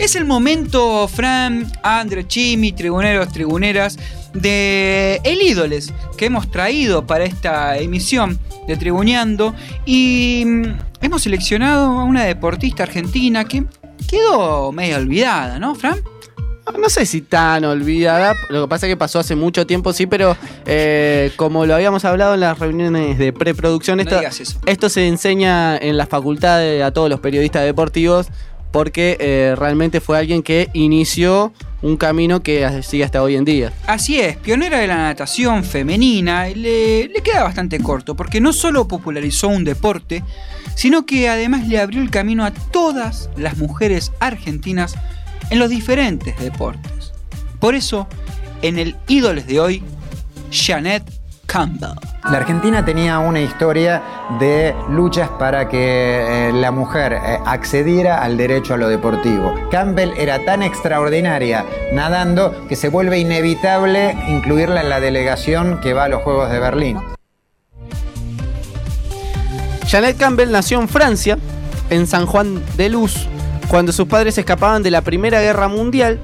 Es el momento, Fran, Andre, Chimi, tribuneros, tribuneras, de el ídoles que hemos traído para esta emisión de Tribuneando. Y mm, hemos seleccionado a una deportista argentina que quedó medio olvidada, ¿no, Fran? No sé si tan olvidada, lo que pasa es que pasó hace mucho tiempo, sí, pero eh, como lo habíamos hablado en las reuniones de preproducción, No esto, se enseña en la facultad de- a todos los periodistas deportivos porque eh, realmente fue alguien que inició un camino que sigue hasta hoy en día. Así es, pionera de la natación femenina, le, queda bastante corto, porque no solo popularizó un deporte, sino que además le abrió el camino a todas las mujeres argentinas en los diferentes deportes. Por eso, en el Ídoles de hoy, Janet Campbell. La Argentina tenía una historia de luchas para que eh, la mujer eh, accediera al derecho a lo deportivo. Campbell era tan extraordinaria nadando que se vuelve inevitable incluirla en la delegación que va a los Juegos de Berlín. Janet Campbell nació en Francia, en San Juan de Luz, cuando sus padres escapaban de la Primera Guerra Mundial.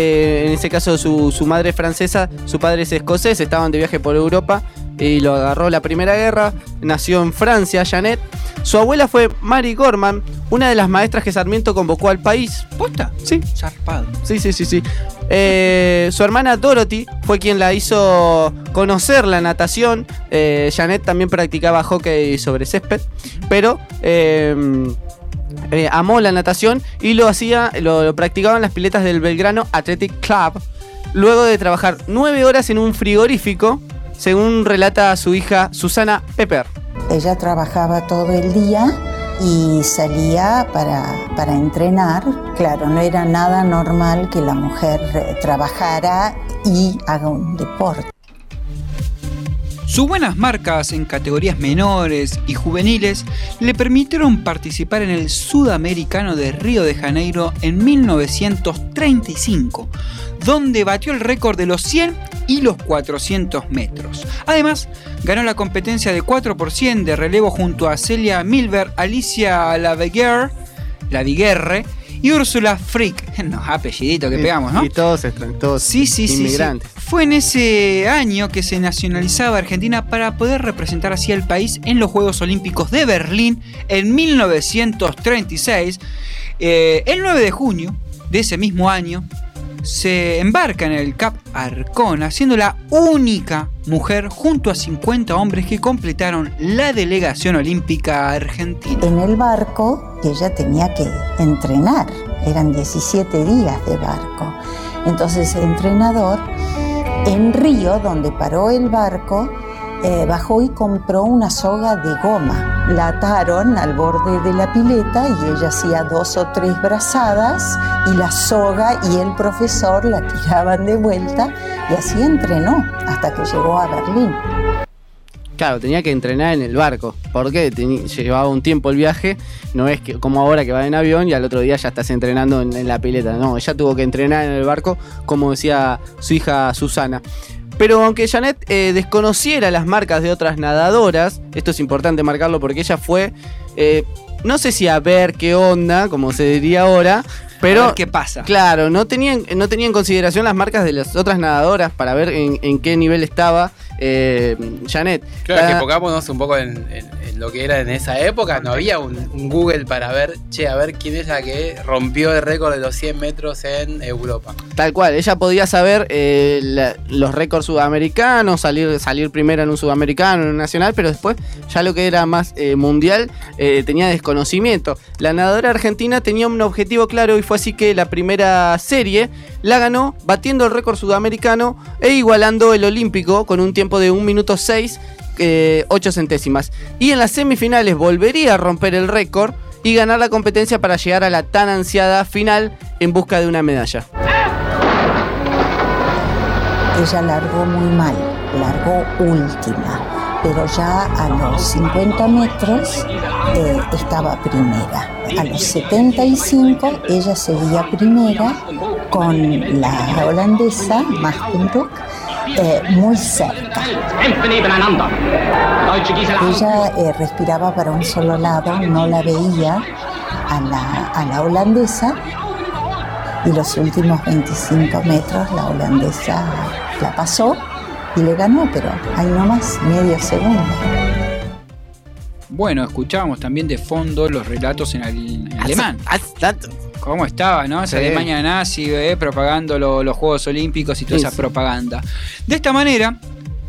Eh, en ese caso su, su madre es francesa, su padre es escocés, estaban de viaje por Europa y lo agarró la Primera Guerra. Nació en Francia, Janet. Su abuela fue Mary Gorman, una de las maestras que Sarmiento convocó al país. ¿Posta? Sí, Zarpado. Sí, sí, sí, sí. Eh, su hermana Dorothy fue quien la hizo conocer la natación. Eh, Janet también practicaba hockey sobre césped, pero eh, amó la natación y lo hacía, lo, lo practicaba en las piletas del Belgrano Athletic Club. Luego de trabajar nueve horas en un frigorífico, según relata su hija Susana Pepper. Ella trabajaba todo el día y salía para, para entrenar. Claro, no era nada normal que la mujer eh, trabajara y haga un deporte. Sus buenas marcas en categorías menores y juveniles le permitieron participar en el Sudamericano de Río de Janeiro en 1935, donde batió el récord de los 100 y los 400 metros. Además, ganó la competencia de 4% de relevo junto a Celia Milber, Alicia Laviguer, Laviguerre y Úrsula Frick. No, apellidito que pegamos, ¿no? Y todos, todos Sí, sí, sí, sí. Fue en ese año que se nacionalizaba Argentina para poder representar así al país en los Juegos Olímpicos de Berlín en 1936. Eh, el 9 de junio de ese mismo año se embarca en el Cap Arcona, siendo la única mujer junto a 50 hombres que completaron la delegación olímpica argentina. En el barco ella tenía que entrenar, eran 17 días de barco. Entonces el entrenador en Río, donde paró el barco, eh, bajó y compró una soga de goma. La ataron al borde de la pileta y ella hacía dos o tres brazadas y la soga y el profesor la tiraban de vuelta y así entrenó hasta que llegó a Berlín. Claro, tenía que entrenar en el barco. porque Llevaba un tiempo el viaje. No es que como ahora que va en avión y al otro día ya estás entrenando en, en la pileta. No, ella tuvo que entrenar en el barco, como decía su hija Susana. Pero aunque Janet eh, desconociera las marcas de otras nadadoras, esto es importante marcarlo porque ella fue, eh, no sé si a ver qué onda, como se diría ahora, pero A ver qué pasa. Claro, no tenían, no tenía en consideración las marcas de las otras nadadoras para ver en, en qué nivel estaba eh, Janet. Claro, La- que pongámonos un poco en lo que era en esa época. No había un, Google para ver, che, a ver quién es la que rompió el récord de los 100 metros en Europa. Tal cual, ella podía saber eh, los récords sudamericanos, salir, salir primero en un sudamericano, en un nacional, pero después ya lo que era más eh, mundial eh, tenía desconocimiento. La nadadora argentina tenía un objetivo claro y fue así que la primera serie la ganó batiendo el récord sudamericano e igualando el olímpico con un tiempo de 1 minuto 6, 8 centésimas. Y en las semifinales volvería a romper el récord y ganar la competencia para llegar a la tan ansiada final en busca de una medalla. Ella largó muy mal, largó última, pero ya a los 50 metros eh, estaba primera. A los 75 ella seguía primera con la holandesa Mastenbroek eh, muy cerca. Ella eh, respiraba para un solo lado, no la veía a la, a la holandesa y los últimos 25 metros la holandesa la pasó y le ganó, pero hay nomás medio segundo. Bueno, escuchábamos también de fondo los relatos en, al- en alemán. ¿Cómo estaba, no? Esa Sí. Alemania nazi, eh, propagando lo- los Juegos Olímpicos y toda Sí, esa sí. propaganda. De esta manera,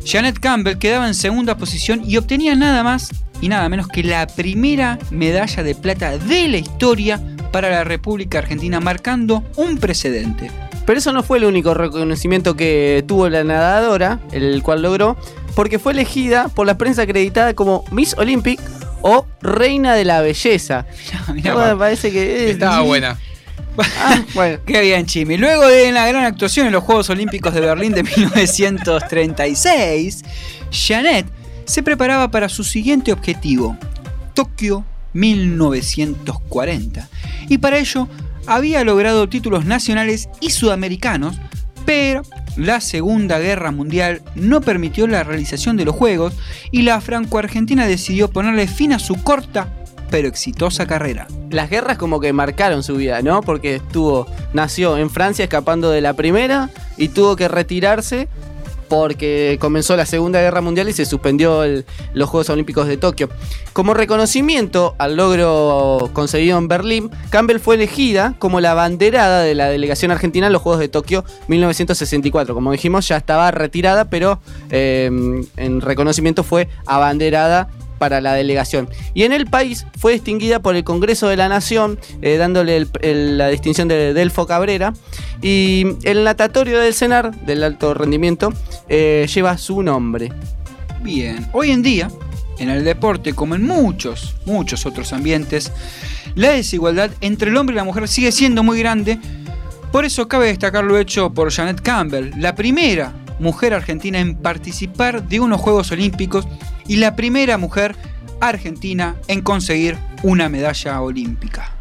Janet Campbell quedaba en segunda posición y obtenía nada más y nada menos que la primera medalla de plata de la historia para la República Argentina, marcando un precedente. Pero eso no fue el único reconocimiento que tuvo la nadadora, el cual logró, porque fue elegida por la prensa acreditada como Miss Olympic o Reina de la Belleza. Mirá, Bueno, pa- parece que Estaba buena. Ah, bueno. Qué bien, Chimi. Luego de la gran actuación en los Juegos Olímpicos de Berlín de 1936, Janet se preparaba para su siguiente objetivo, Tokio 1940. Y para ello había logrado títulos nacionales y sudamericanos, pero la Segunda Guerra Mundial no permitió la realización de los Juegos y la franco-argentina decidió ponerle fin a su corta pero exitosa carrera. Las guerras como que marcaron su vida, ¿no? Porque estuvo, nació en Francia escapando de la primera y tuvo que retirarse porque comenzó la Segunda Guerra Mundial y se suspendió los Juegos Olímpicos de Tokio. Como reconocimiento al logro conseguido en Berlín, Campbell fue elegida como la banderada de la delegación argentina en los Juegos de Tokio 1964. Como dijimos, ya estaba retirada, pero eh, en reconocimiento fue abanderada para la delegación. Y en el país fue distinguida por el Congreso de la Nación, eh, dándole la distinción de Delfo Cabrera. Y el natatorio del CENAR, del alto rendimiento, eh, lleva su nombre. Bien, hoy en día, en el deporte, como en muchos, muchos otros ambientes, la desigualdad entre el hombre y la mujer sigue siendo muy grande. Por eso cabe destacar lo hecho por Janet Campbell, la primera mujer argentina en participar de unos Juegos Olímpicos y la primera mujer argentina en conseguir una medalla olímpica.